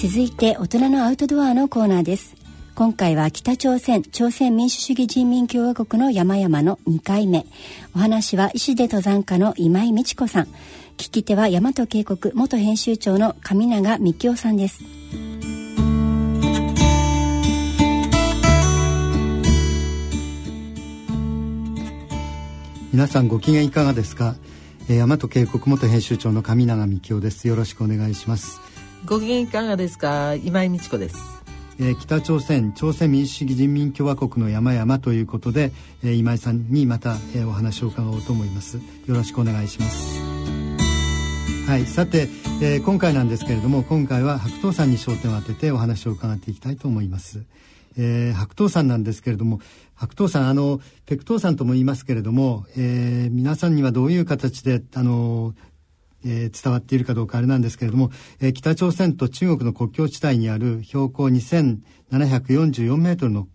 続いて大人のアウトドアのコーナーです。今回は北朝鮮朝鮮民主主義人民共和国の山々の2回目。お話は石出登山家の今井美智子さん。聞き手は大和渓谷元編集長の上永幹夫さんです。皆さんご機嫌いかがですか、えー、大和渓谷元編集長の上永幹夫です。よろしくお願いします。ご機嫌いかがですか？今井美智子です。えー、北朝鮮朝鮮民主主義人民共和国の山々ということで、えー、今井さんにまた、えー、お話を伺おうと思います。よろしくお願いします。はいさて、えー、今回なんですけれども今回は白桃さんに焦点を当ててお話を伺っていきたいと思います。えー、白桃山なんですけれども白桃山あのペクトー山とも言いますけれども、えー、皆さんにはどういう形であのえー、伝わっているかどうかあれなんですけれども、えー、北朝鮮と中国の国境地帯にある標高2744メートルの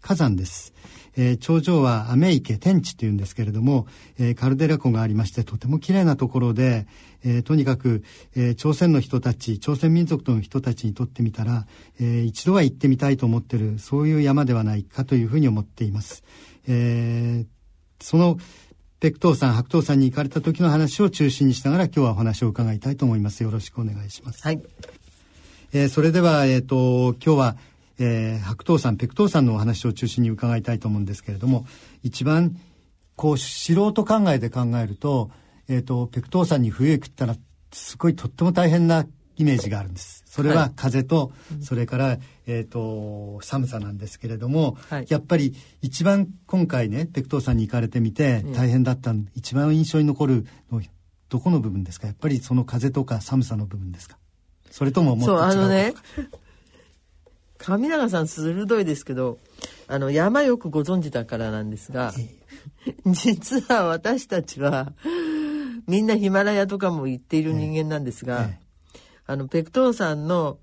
火山です。えー、頂上はアメ池天地というんですけれども、えー、カルデラ湖がありましてとても綺麗なところで、えー、とにかく、えー、朝鮮の人たち朝鮮民族の人たちにとってみたら、えー、一度は行ってみたいと思ってるそういう山ではないかというふうに思っています。えー、そのペクトーさん、白桃さんに行かれた時の話を中心にしながら今日はお話を伺いたいと思います。よろしくお願いします。はい。えー、それでは、えっ、ー、と、今日は、えー、白桃さん、ペクトーさんのお話を中心に伺いたいと思うんですけれども、一番、こう、素人考えで考えると、えっ、ー、と、ペクトーさんに冬へ食ったら、すごいとっても大変なイメージがあるんです。それは風と、はい、それから、えっ、ー、と、寒さなんですけれども、はい、やっぱり一番今回ね、ペクトーさんに行かれてみて大変だった、うん、一番印象に残るの、どこの部分ですか？やっぱりその風とか寒さの部分ですか？それとももっと違うそう、あのね、上永さん鋭いですけど、あの、山よくご存知だからなんですが、実は私たちは、みんなヒマラヤとかも行っている人間なんですが、ええあの、ペクトーさんの、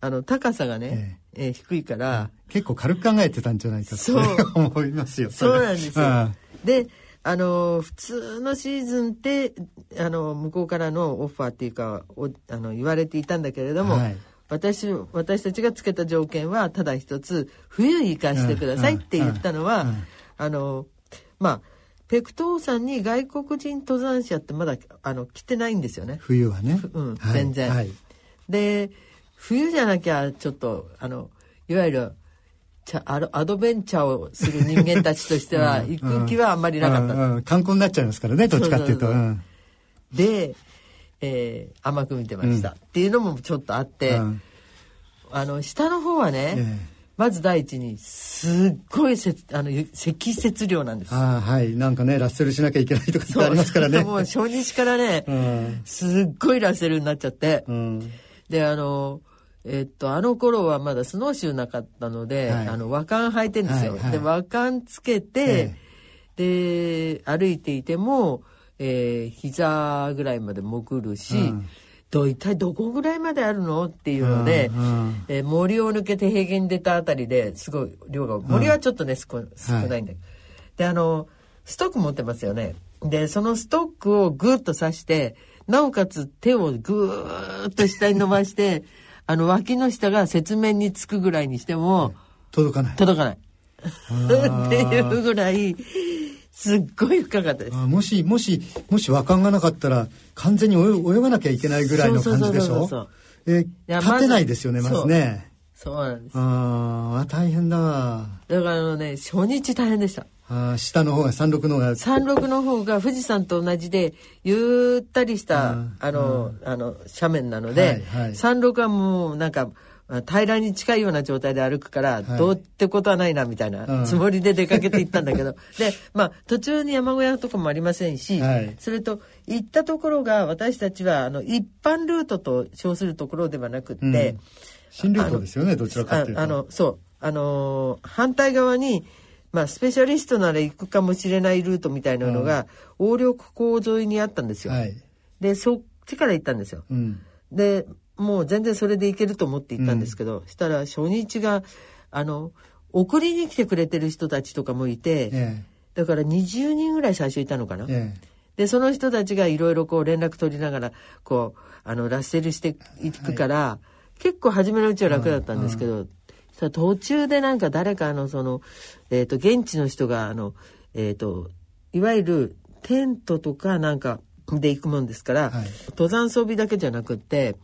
あの、高さがね、えええー、低いから、結構軽く考えてたんじゃないかと 思いますよ。そうなんですよ。で、あの、普通のシーズンって、あの、向こうからのオファーっていうか、おあの、言われていたんだけれども、はい、私、私たちがつけた条件は、ただ一つ、冬に行かしてくださいって言ったのは、あの、まあ、ペクトー山に外国人登山者ってまだあの来てないんですよね。冬はね。うん、はい、全然。はい、で冬じゃなきゃちょっとあのいわゆるアドベンチャーをする人間たちとしては行く気はあんまりなかった、うんうん、観光になっちゃいますからねどっちかっていうと。で、えー、甘く見てました、っていうのもちょっとあって、あの下の方はね、えーまず第一にすっごいせあの積雪量なんです。あはい。なんかねラッセルしなきゃいけないとかってありますからね。もう初日からね、うん、すっごいラッセルになっちゃって、うん、であのえっとあの頃はまだスノーシューなかったので、はい、あの和漢履いてんですよ。はいはい、で和漢つけて、で歩いていても、えー、膝ぐらいまで潜るし。うん。と一体どこぐらいまであるの？っていうので、うんうん、えー、森を抜けて平原に出たあたりですごい量が森はちょっとね、少少ないんだけど、はい、であのストック持ってますよね。でそのストックをグッと刺してなおかつ手をぐーっと下に伸ばして あの脇の下が雪面につくぐらいにしても届かない。届かない。っていうぐらいすっごい深かったです。もしもしもし和感がなかったら完全に泳がなきゃいけないぐらいの感じでしょ？え立てないですよねまずね。そう。なんです。ああ大変だわ。だからあのね初日大変でしたあ下の方が山麓の方が。山麓の方が富士山と同じでゆったりしたあのあの斜面なので、はいはい、山麓はもうなんか平らに近いような状態で歩くから、どうってことはないなみたいなつもりで出かけていったんだけど、でまあ途中に山小屋とかもありませんし、はい、それと行ったところが私たちはあの一般ルートと称するところではなくって、うん、新ルートですよねどちらかというと。あのそう。あの反対側にまあ、スペシャリストなら行くかもしれないルートみたいなのが、横緑港沿いにあったんですよ。はい、でそっちから行ったんですよ。うん、でもう全然それでいけると思って行ったんですけど、うん、したら初日があの送りに来てくれてる人たちとかもいて、ええ、だから20人ぐらい最初いたのかな。え、でその人たちがいろいろこう連絡取りながらこうあのラッセルしていくから、結構初めのうちは楽だったんですけど、さ途中でなんか誰かのその、えーと、現地の人があの、えーと、いわゆるテントとかなんかで行くもんですから、はい、登山装備だけじゃなくって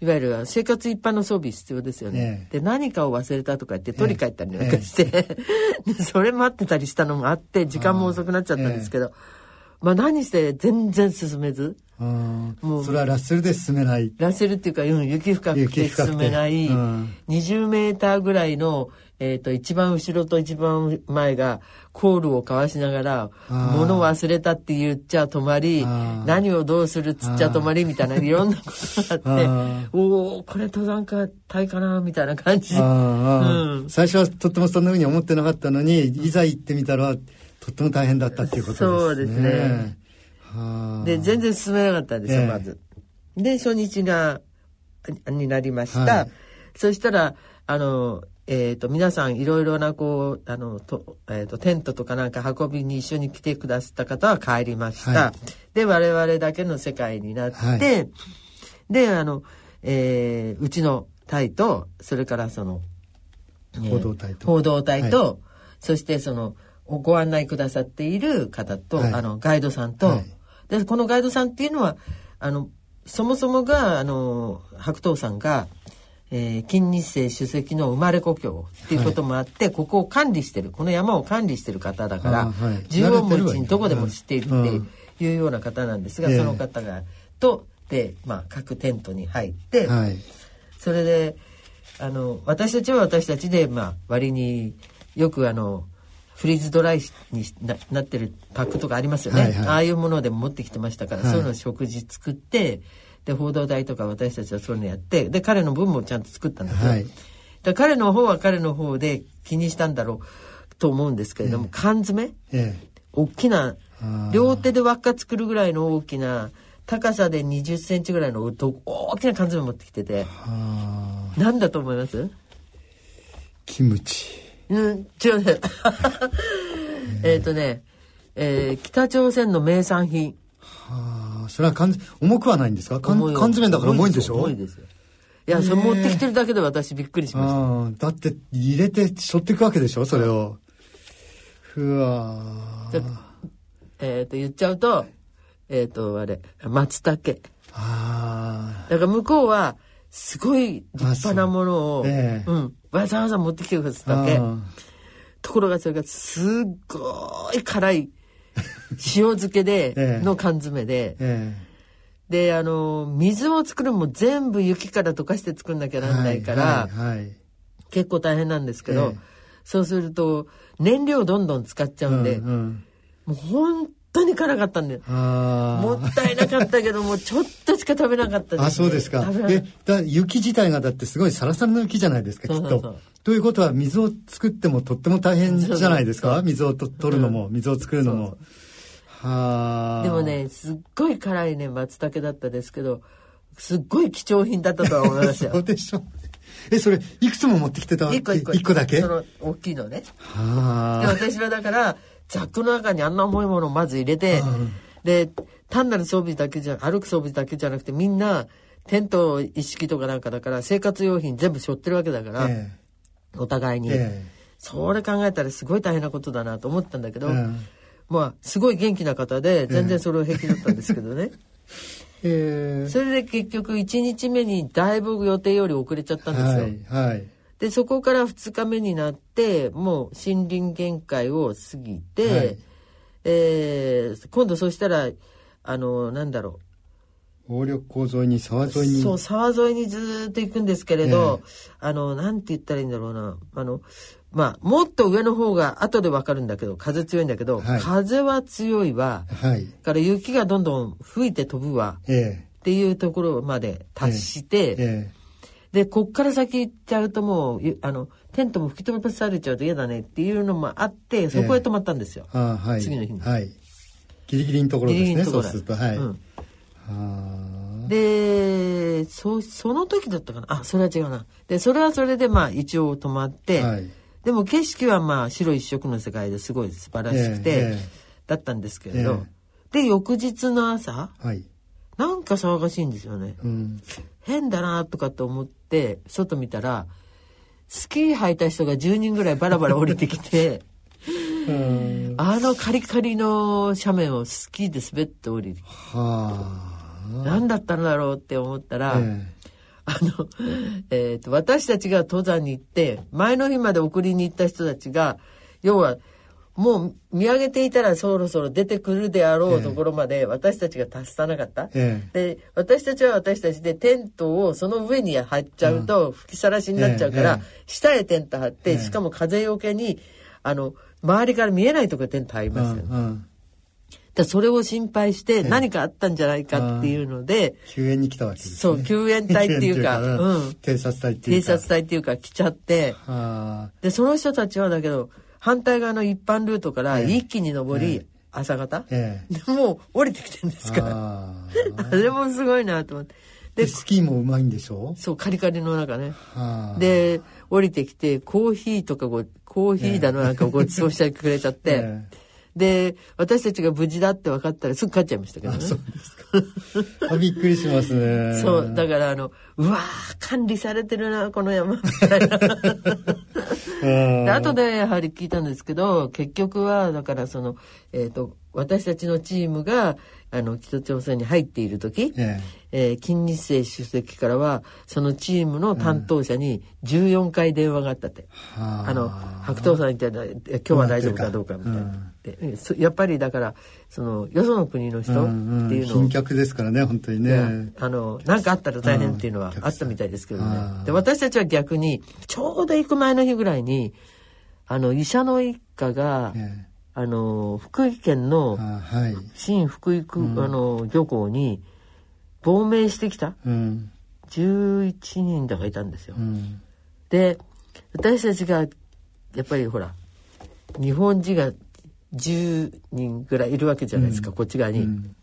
いわゆる生活一般の装備必要ですよね。で何かを忘れたとか言って取り帰ったりなんかして、それ待ってたりしたのもあって時間も遅くなっちゃったんですけど。まあ何して全然進めず。もう。それはラッセルで進めない。ラッセルっていうか、うん、雪深くて進めない、うん、20メーターぐらいの、えっ、ー、と、一番後ろと一番前がコールを交わしながら、物忘れたって言っちゃ止まり、何をどうするっつっちゃ止まりみたいな、いろんなことがあって、おおこれ登山家隊かなみたいな感じ、うん。最初はとってもそんなふうに思ってなかったのに、いざ行ってみたら、とっても大変だったっていうことですね。そうですね。で、全然進めなかったんですよ、えー、まず。で、初日が、になりました。はい、そしたら、あの、えっ、ー、と、皆さんいろいろな、こう、あの、と、えっ、ー、と、テントとかなんか運びに一緒に来てくださった方は帰りました。はい、で、我々だけの世界になって、はい、で、あの、えー、うちの隊と、それからその、報道隊と。報道隊と、そしてその、ご案内くださっている方と、はい、あのガイドさんと、はい、でこのガイドさんっていうのはあのそもそもがあの白桃さんが、えー、金日成主席の生まれ故郷っていうこともあって、はい、ここを管理してるこの山を管理してる方だから、縦横無尽どこでも知っているっていうような方なんですが、その方がとで、まあ、各テントに入って、それであの私たちは私たちで、まあ、割によくあのフリーズドライになってるパックとかありますよね、はいはい、ああいうものでも持ってきてましたから、はい、そういうの食事作ってで報道代とか私たちはそういうのやってで彼の分もちゃんと作ったんだけど、はい、だ彼の方は彼の方で気にしたんだろうと思うんですけれども、え缶詰、え大きな両手で輪っか作るぐらいの大きな高さで20センチぐらいの大きな缶詰持ってきてて。何だと思います？キムチうん、違うね。えっとね、えー、北朝鮮の名産品。はあ、それは缶重くはないんですか？缶缶詰だから重いんでしょ？重いですよ。いや、それ持ってきてるだけで私びっくりしました。だって入れて背負っていくわけでしょ？それを。ふわえっ、ー、と、言っちゃうと、えっ、ー、と、あれ、松茸。ああ。だから向こうは、すごい立派なものを、えー、うん、わざわざ持ってきてくださったわけ。ところがそれがすっごい辛い 塩漬けで、の缶詰で、えー、で、あの、水を作るのも全部雪から溶かして作んなきゃなんないから、はいはいはい、結構大変なんですけど、えー、そうすると燃料どんどん使っちゃうんで、うんうん、もう本当に辛かったんだよ。もったいなかったけども、ちょっとしか食べなかったです、ね、あ、そうですか。え、だ雪自体がだってすごいサラサラの雪じゃないですか、きっと。ということは、水を作ってもとっても大変じゃないですか？水をと取るのも、水を作るのも。はあ。でもね、すっごい辛いね、松茸だったですけど、すっごい貴重品だったとは思いますよ。そうでしょ。え、それ、いくつも持ってきてた一個一個。一個だけ？その、大きいのね。はあ。で、私はだから、ザックの中にあんな重いものをまず入れて、で単なる装備だけじゃ歩く装備だけじゃなくてみんなテント一式とかなんかだから生活用品全部背負ってるわけだから、えー、お互いに、えー、それ考えたらすごい大変なことだなと思ったんだけど、えー、まあすごい元気な方で全然それを平気だったんですけどね。えー、それで結局1日目にだいぶ予定より遅れちゃったんですよ。はい、はいでそこから2日目になってもう森林限界を過ぎて、はい、えー、今度そしたらあのなんだろう。鴨緑港沿いに沢沿いに。そう沢沿いにずっと行くんですけれど、えー、あのなんて言ったらいいんだろうな。あのまあもっと上の方が後でわかるんだけど風強いんだけど、はい、風は強いわ、はい、から雪がどんどん吹いて飛ぶわ、えー、っていうところまで達して、えーえ。ーで、こっから先行っちゃうともう、あの、テントも吹き飛ばされちゃうと嫌だねっていうのもあって、そこへ泊まったんですよ。えー、はい、次の日に。はい。ギリギリのところですね、ギリギリそうすると。はい。うん。でそその時だったかな。あそれは違うな。でそれはそれでまあ一応泊まって、はい、でも景色はまあ白一色の世界ですごい素晴らしくて、えーえー、だったんですけれど、えー、で翌日の朝、はい、なんか騒がしいんですよね、うん、変だなとかと思ってって外見たらスキー履いた人が10人ぐらいバラバラ降りてきてあのカリカリの斜面をスキーで滑って降りて何だったんだろうって思ったら、えー、あの、えっ、ー、と、私たちが登山に行って、前の日まで送りに行った人たちが、要は、もう見上げていたらそろそろ出てくるであろうところまで私たちが達さなかった。ええ、で、私たちは私たちでテントをその上に張っちゃうと吹きさらしになっちゃうから、下へテント張って、しかも風よけに、あの、周りから見えないところテント張りますよね。うんうん。だそれを心配して何かあったんじゃないかっていうので、救援に来たわけです、ね、そう、救援隊っていうか、うん、偵察隊っていうか。偵察隊っていうか来ちゃって、で、その人たちはだけど、反対側の一般ルートから一気に登り、朝方、ええ、もう降りてきてるんですから。あれもすごいなと思って。で、スキーもうまいんでしょ？そう、カリカリの中ね。で、降りてきて、コーヒーとかご、コーヒーだのなんかご馳走してくれちゃって、えで、私たちが無事だって分かったらすぐ帰っちゃいましたけどね。そうですか。あびっくりしますね。そう、だからあの、うわー、管理されてるな、この山、みたいな。で後でやはり聞いたんですけど、結局は、だからその、えっ、ー、と、私たちのチームが、あの、北朝鮮に入っている時、ええー、金日成主席からは、そのチームの担当者に14回電話があったって。うん、あの、白桃さん言って今日は大丈夫かどうかみたいな。うん、やっぱりだから、その、よその国の人っていうのを。うん客ですからね、本当にね。あの、なんかあったら大変っていうのはあったみたいですけどね。で、私たちは逆に、ちょうど行く前の日ぐらいに、あの、医者の一家が、えあの福井県の新福井区、あの漁港に亡命してきた、うん、11人だかいたんですよ。うん、で私たちがやっぱりほら日本人が10人ぐらいいるわけじゃないですか、うん、こっち側に。うん、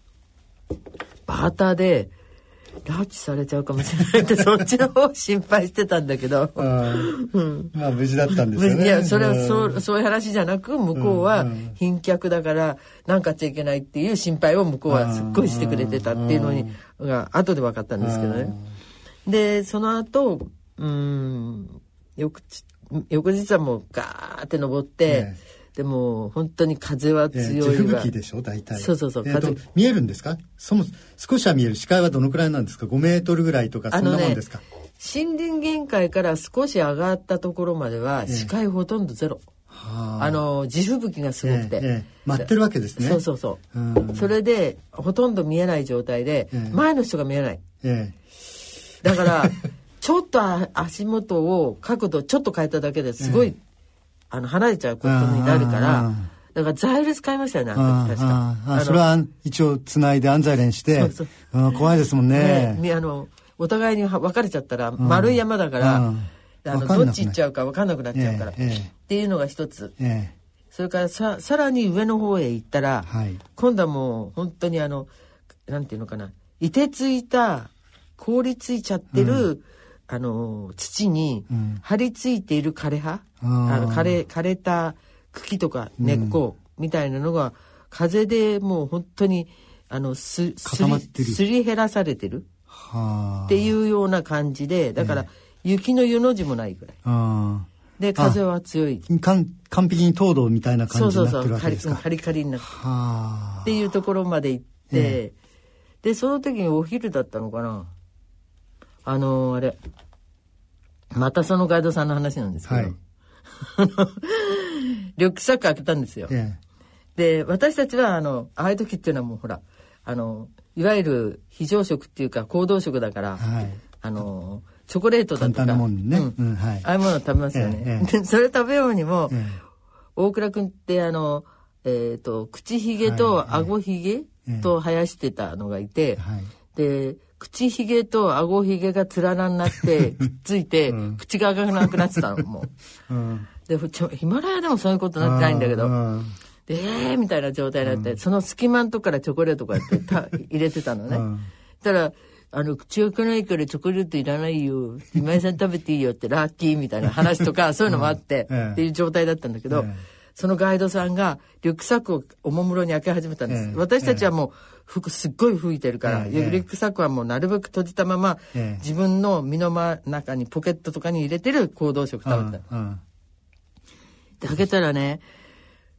バーターで拉致されちゃうかもしれないって そっちの方心配してたんだけど、うん、まあ無事だったんですよね。いやそれはそう,、そういう話じゃなく向こうは貧客だから何かちゃいけないっていう心配を向こうはすっごいしてくれてたっていうのにが後で分かったんですけどね。でその後うん翌翌日はもうガーって登って、ねでも本当に風は強いわ、でしょ大体。そうそうそう、えー、見えるんですか？その少しは見える視界はどのくらいなんですか？5メートルぐらいとかそんなもんですか、ね、森林限界から少し上がったところまでは視界ほとんどゼロ、えー、あの地吹雪がすごくて、えー、待ってるわけですね。そうそうそう、うそれでほとんど見えない状態で、前の人が見えない、だから ちょっと足元を角度ちょっと変えただけですごいあの離れちゃうことになるからだからザイル使いましたよねあの時確か。あそれは一応つないで安西連して。そうそう。怖いですもんね。ねあのお互いに分かれちゃったら丸い山だから、あのどっち行っちゃうか分かんなくなっちゃうから、っていうのが一つ、えー、それからささらに上の方へ行ったら、はい、今度はもう本当にあのなんていうのかないてついた凍りついちゃってる、うんあの土に張り付いている枯れ葉、うん、あの枯れ枯れた茎とか根っこみたいなのが、うん、風でもう本当にあのすすりすり減らされてるっていうような感じでだから、雪の湯の字もないぐらい。で風は強い。完璧に糖度みたいな感じになってるわけですか。そうそうそうカリカリになってっていうところまで行って、え。でその時にお昼だったのかなあのー、あれ、またそのガイドさんの話なんですけど、はい、リュックサック開けたんですよ。で、私たちは、あの、ああいう時っていうのはもうほら、あの、いわゆる非常食っていうか行動食だから、はい、あの、チョコレートだとか、ね、うん。うんはい、ああいうものを食べますよね。ええ、それ食べようにも、え、大倉君ってあの、えっ、ー、と、口ひげと顎ひげと生やしてたのがいて、で、口ひげと顎ひげが連なになってくっ ついて、うん、口が赤くなくなってたのもう、うん、でヒマラヤでもそういうことなってないんだけどでえーみたいな状態になって、うん、その隙間のとこからチョコレートこうやってた入れてたのね、うん、たらあの、口開かないからチョコレートいらないよ。今井さん食べていいよってラッキーみたいな話とか、そういうのもあって、っていう状態だったんだけど、そのガイドさんがリュックサックをおもむろに開け始めたんです、えー、私たちはもう服すっごい吹いてるから、えー、リュックサックはもうなるべく閉じたまま、えー、自分の身の中にポケットとかに入れてる行動食食べた、で開けたらね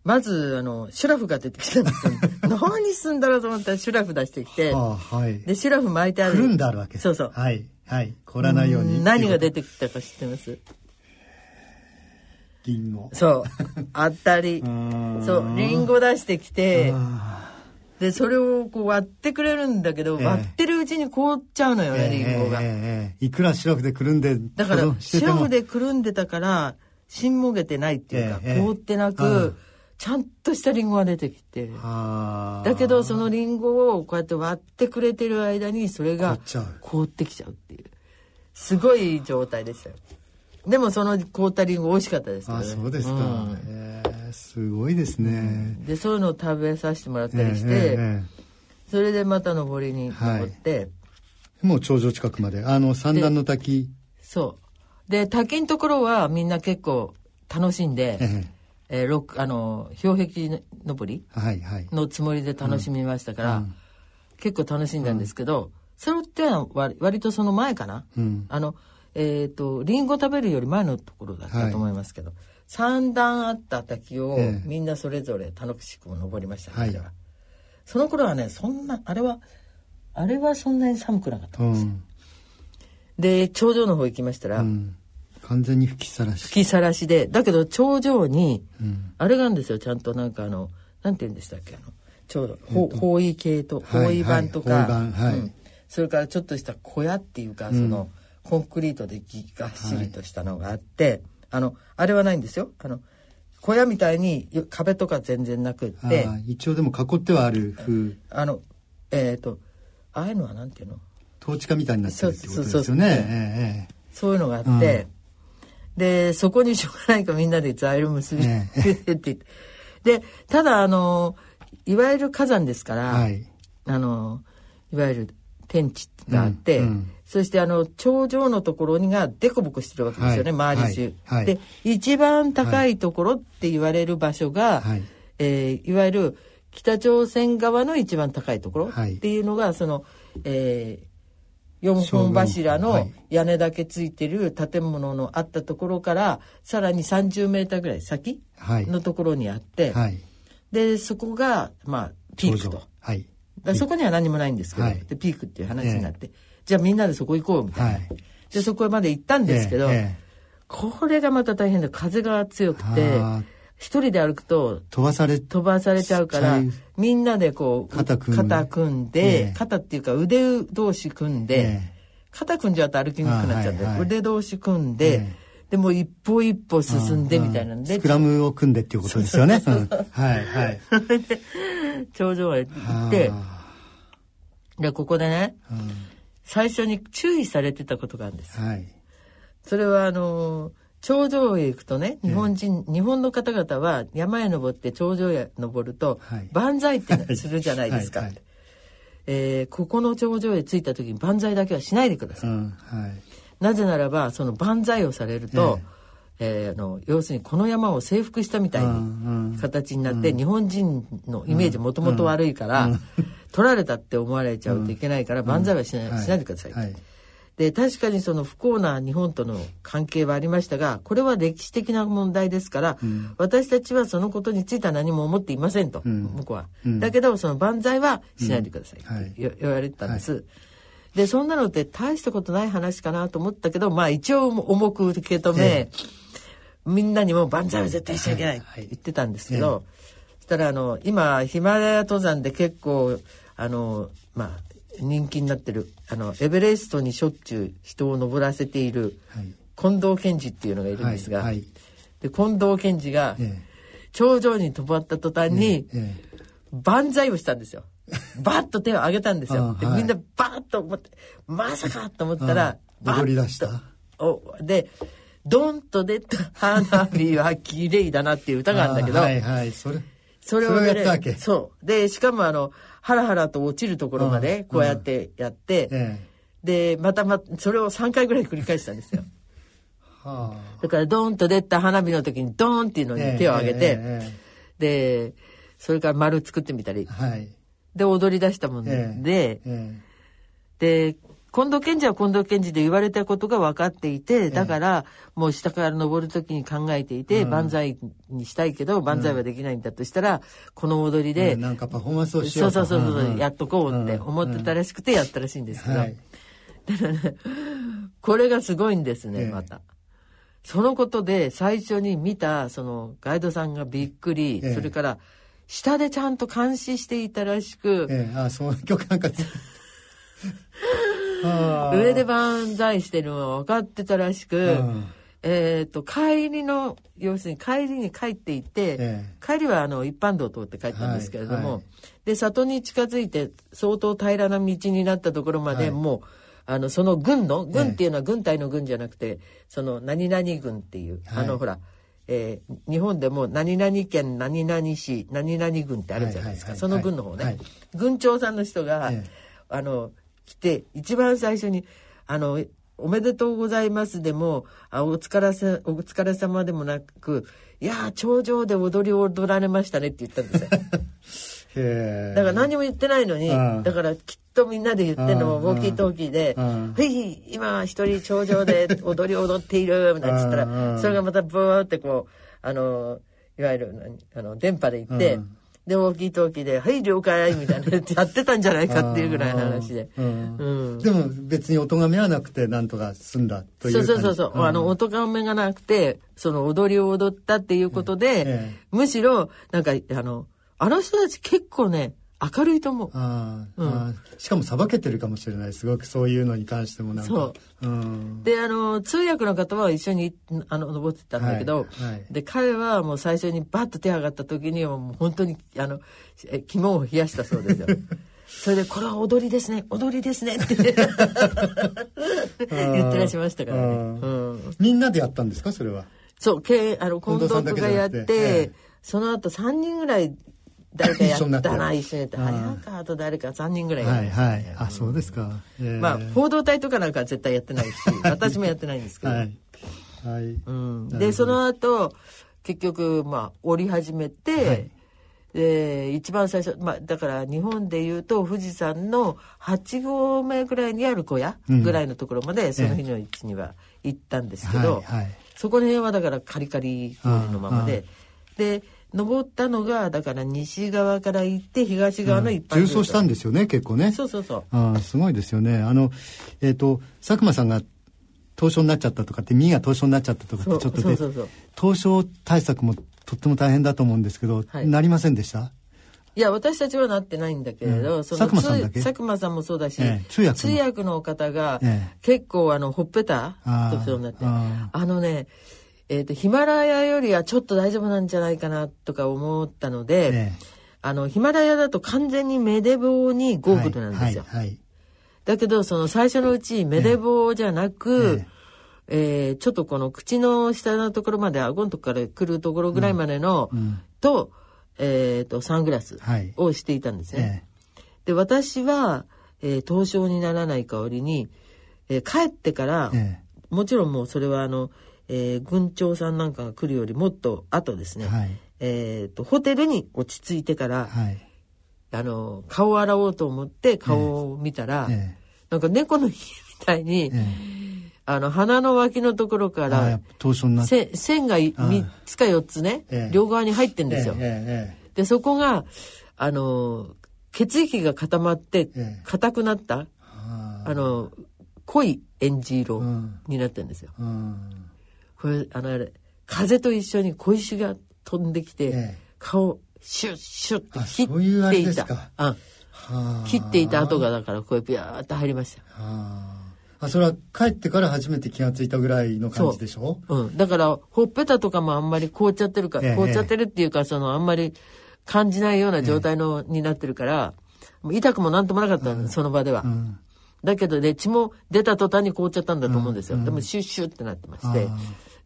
まずあのシュラフが出てきたんですよ。何すんだろうと思ったらシュラフ出してきて、はあはい、でシュラフ巻いてある。くるんであるわけ。そうそう。はいはい。凍らないように何が出てきたか知ってます？リンゴそう。あったり。そう。リンゴ出してきて。でそれをこう割ってくれるんだけど、えー、割ってるうちに凍っちゃうのよね、えー、リンゴが、えー、いくらシラフでくるんでだからシラフでくるんでたからしんもげてないっていうか、凍ってなくちゃんとしたリンゴが出てきて。だけどそのリンゴをこうやって割ってくれてる間にそれが凍ってきちゃうっていう。すごい状態でしたよでもその凍ったリンゴ美味しかったですね、あそうですか、うん、えー、すごいですね、でそういうのを食べさせてもらったりして、えーえー、それでまた登りに登って、はい、もう頂上近くまで。あの三段の滝。そう。で滝のところはみんな結構楽しんで、えーえー、ロックあの氷壁登りのつもりで楽しみましたから、はいはいうん、結構楽しんだんですけど、うん、それっては割割とその前かな、うん、あのえっ、ー、と、リンゴ食べるより前のところだったと思いますけど、はい、三段あった滝をみんなそれぞれ楽しく登りましたね、はい、その頃はね、そんな、あれは、あれはそんなに寒くなかったんですよ。うん、で、頂上の方行きましたら、うん、完全に吹きさらし。吹きさらしで、だけど頂上に、あれがあるんですよ、ちゃんとなんかあの、なんて言うんでしたっけ、あの、ちょうど、方位系と、方位板とか、はい、それからちょっとした小屋っていうか、その、コンクリートでぎがっしりとしたのがあって、はい、あのあれはないんですよ。あの小屋みたいに壁とか全然なくって一応でも囲ってはある風あのえっ、ー、とああいうのはなんていうの？統治下みたいになってるってことですよね。そういうのがあって、でそこにしょうがないかみんなで材料結びって言って、でただあのいわゆる火山ですから、はい、あのいわゆる天地があって、うんうん、そしてあの頂上のところにがデコボコしてるわけですよね、はい、周り中、はい、で一番高いところって言われる場所が、はい。えー、いわゆる北朝鮮側の一番高いところっていうのが、その、えー、4本柱の屋根だけついてる建物のあったところからさらに30メーターぐらい先のところにあって、はい、でそこがまあピークと。はいそこには何もないんですけど、はい、でピークっていう話になって、えー、じゃあみんなでそこ行こうみたいな、はい、でそこまで行ったんですけど、えー、これがまた大変で風が強くて一人で歩くと飛ばされ飛ばされちゃうからみんなでこう肩組んで、えー、肩っていうか腕同士組んで、肩組んじゃうと歩きにくくなっちゃって、腕同士組んで、でも一歩一歩進んでみたいなんでスクラムを組んでっていうことですよね。はいはい。頂上へ行ってで、ここでね、うん、最初に注意されてたことがあるんです。はい、それはあの頂上へ行くとね日本人、日本の方々は山へ登って頂上へ登ると、はい、万歳ってするじゃないですか。はいはい、えー、ここの頂上へ着いた時に万歳だけはしないでください。うんはい、なぜならばその万歳をされると、えーえー、あの要するにこの山を征服したみたいに形になって、うん、日本人のイメージもともと悪いから、うん、取られたって思われちゃうといけないから、万歳はしない,、しないでください、はい、で確かにその不幸な日本との関係はありましたがこれは歴史的な問題ですから、私たちはそのことについては何も思っていませんと、僕は、だけどその万歳はしないでください、はい、言われてたんです。でそんなのって大したことない話かなと思ったけどまあ一応重く受け止め、えーみんなにも万歳は絶対しちゃいけないって言ってたんですけど、はいはい、そしたらあの今ヒマラヤ登山で結構あのまあ人気になってるあのエベレストにしょっちゅう人を登らせている近藤健二っていうのがいるんですが、はいはい、で近藤健二が頂上に登った途端に万歳をしたんですよ。バッと手を挙げたんですよ。でみんなバッと思ってまさかと思ったらバッと。おでドンと出た花火は綺麗だなっていう歌があるんだけど、はいはい、それ、それをね、そう。で、しかもあの、ハラハラと落ちるところまでこうやってやって、で、またま、それを3回ぐらい繰り返したんですよ。はあ、だからドーンと出た花火の時にドーンっていうのに手を挙げて、でそれから丸作ってみたり、はい、で踊り出したもんで、で近藤健二は近藤健二で言われたことが分かっていて、だから、もう下から登る時に考えていて、万歳にしたいけど、万歳はできないんだとしたら、この踊りで、なんかパフォーマンスをしようそうそうそう、やっとこうって思ってたらしくてやったらしいんですけど、だからね、これがすごいんですね、また。そのことで最初に見たそのガイドさんがびっくり、それから下でちゃんと監視していたらしく、ええ、あそう曲なんか上で万歳してるのは分かってたらしく、えっ、と、帰りの、要するに帰りに帰っていって、え帰りはあの一般道を通って帰ったんですけれども、はいはい、で、里に近づいて相当平らな道になったところまで、もう、あの、その軍の、軍っていうのは軍隊の軍じゃなくて、その何々軍っていう、あの、ほら、えー、日本でも何々県何々市何々軍ってあるじゃないですか、その軍の方ね、軍長さんの人が、あの来て一番最初にあのおめでとうございますでもあお疲れさお疲れ様でもなくいや頂上で踊り踊られましたねって言ったんですよ。だから何も言ってないのにだからきっとみんなで言ってるのもウォーキートーキーで「はい今一人頂上で踊り踊っている」なんつったらそれがまたブーってこうあのいわゆるあの電波で言って。で、大きい時で、はい、了解みたいなやってたんじゃないかっていうぐらいの話で。うん、でも別に音がめはなくて、なんとか済んだというそうそうそうそう、うん、あの、音がめがなくて、その踊りを踊ったっていうことで、ええ、むしろ、なんか、あの、あの人たち結構ね、明るいと思う。あうん、しかもさばけてるかもしれない。すごくそういうのに関してもなんか。そう。うん、であの通訳の方は一緒にあの登ってたんだけど、はいはい、で彼はもう最初にバッと手上がった時にはもう本当にあの肝を冷やしたそうですよ。それで「これは踊りですね。踊りですね」って言ってらっしゃいましたからね、うん、みんなでやったんですか？それは。そうけあの近藤君がやって、ええ、その後3人ぐらい誰か やったな一緒にやって早川と誰か3人ぐらいはいはい。あそうですか、えー、まあ報道隊とかなんか絶対やってないし 私もやってないんですけど、はい、はい、うん、でその後結局まあ降り始めて、はい、で一番最初、まあ、だから日本でいうと富士山の8合目ぐらいにある小屋ぐらいのところまで、その日のうちには行ったんですけど、そこら辺はだからカリカリのままで。で登ったのがだから西側から行って東側の一般、うん、重走したんですよね結構ね。そうそうそう。あすごいですよね。あのえっ、ー、と佐久間さんが凍傷になっちゃったとかって身が凍傷になっちゃったとかってちょっとで凍傷対策もとっても大変だと思うんですけど、はい、なりませんでした？いや私たちはなってないんだけれど、うん、その佐久間さんだけ？佐久間さんもそうだし、ええ、通訳通訳の方が、え、結構あのほっぺたとそうになって。あのねえーと、ヒマラヤよりはちょっと大丈夫なんじゃないかなとか思ったので、ええ、あのヒマラヤだと完全にメデボにゴーグルなんですよ。はいはい。はい、だけどその最初のうちメデボじゃなく、ええ。ー、ちょっとこの口の下のところまで顎のとこから来るところぐらいまでの、うん、と,、えーと、サングラスをしていたんですね。で私は、えー、凍傷にならない代わりに、えー、帰ってから、もちろんもうそれはあのえー、軍長さんなんかが来るよりもっと後ですね、はい、えーと、ホテルに落ち着いてから、はい、あの顔を洗おうと思って顔を見たら、えー、なんか猫の家みたいに、えー、あの鼻の脇のところから線が3つか4つね、両側に入ってんですよ。でそこがあの血液が固まって硬くなった、あの濃いエンジ色になってるんですよ。うんこれあのあれ風と一緒に小石が飛んできて、ええ、顔シュッシュッて切っていた。あ切っていた跡がだからこうビャーって入りました。あ。それは帰ってから初めて気が付いたぐらいの感じでしょ？う、うん、だからほっぺたとかもあんまり凍っちゃってるから、え、凍っちゃってるっていうかそのあんまり感じないような状態の、になってるから痛くもなんともなかった、うん、その場では、うん、だけどね血も出た途端に凍っちゃったんだと思うんですよ、でもシュッシュってなってまして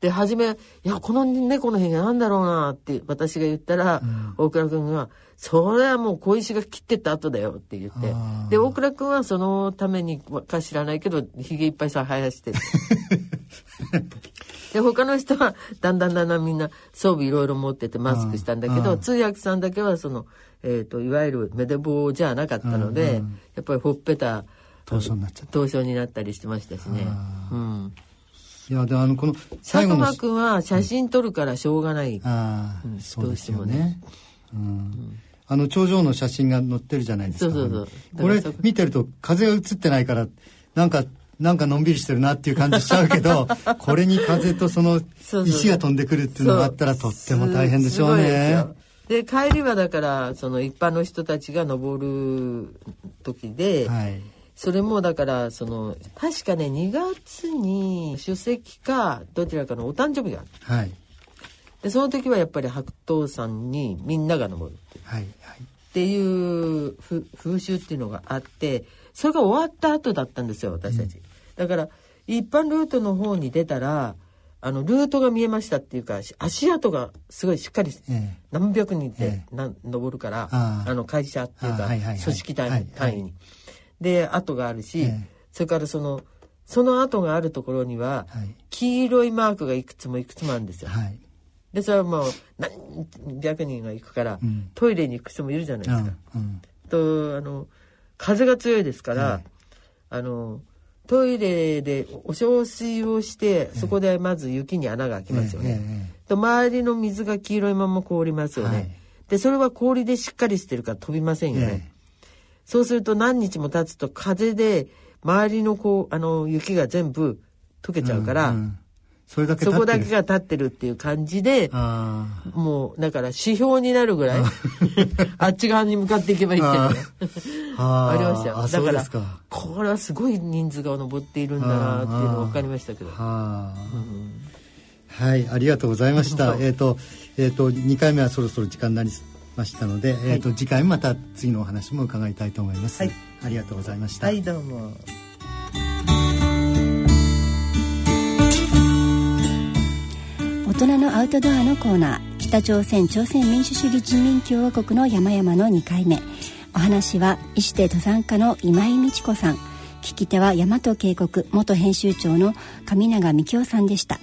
で、初め、いや、この猫の日が何だろうなって私が言ったら、うん、大倉君が、それはもう小石が切ってった後だよって言って。で、大倉君はそのためにか知らないけど、髭いっぱいさ生やして。る。で他の人はだんだんだんだんみんな装備いろいろ持っててマスクしたんだけど通訳さんだけはその、えーと、いわゆるメデボじゃなかったので、やっぱりほっぺた凍傷になっちゃった。凍傷になったりしてましたしね。うん、いやであのこの佐久間君は写真撮るからしょうがない、うん、ああ、そうですよね。うん、あの頂上の写真が載ってるじゃないですか。そうそうそう。これ見てると風が映ってないからなんかなんかのんびりしてるなっていう感じしちゃうけど これに風とその石が飛んでくるっていうのがあったらとっても大変でしょうね。で帰りはだからその一般の人たちが登る時で、はい、それもだからその確かね2月に主席かどちらかのお誕生日がある、はい、でその時はやっぱり白頭山にみんなが登るっていう,、はいはい、っていう風習っていうのがあってそれが終わった後だったんですよ私たち。うん。だから一般ルートの方に出たらあのルートが見えましたっていうか足跡がすごいしっかり、ええ、何百人ってな、登るからあの会社っていうか、はいはい、組織単位,、単位に。で跡があるし、え、それからそのその跡があるところには、はい、黄色いマークがいくつもいくつもあるんですよ。はい、でそれはもう何百人が行くから、うん、トイレに行く人もいるじゃないですか。うん、とあの風が強いですから、あのトイレでお小水をしてそこでまず雪に穴が開きますよね。と周りの水が黄色いまま凍りますよね。はい、でそれは氷でしっかりしてるから飛びませんよね。そうすると何日も経つと風で周りのこうあの雪が全部溶けちゃうから、うんうん。それだけそこだけが立ってるっていう感じでもうだから指標になるぐらい あっち側に向かっていけばいいっていうのね。ありましたよ。だからこれはすごい人数が登っているんだなっていうのが分かりましたけど、うん、はいありがとうございました。えっ、とえっ、ー、と2回目はそろそろ時間になりましたので、はい、えっ、と次回また次のお話も伺いたいと思います、はい、ありがとうございました。はいどうも。大人のアウトドアのコーナー北朝鮮朝鮮民主主義人民共和国の山々の2回目。お話は医師で登山家の今井美智子さん。聞き手は大和渓谷元編集長の上永幹夫さんでした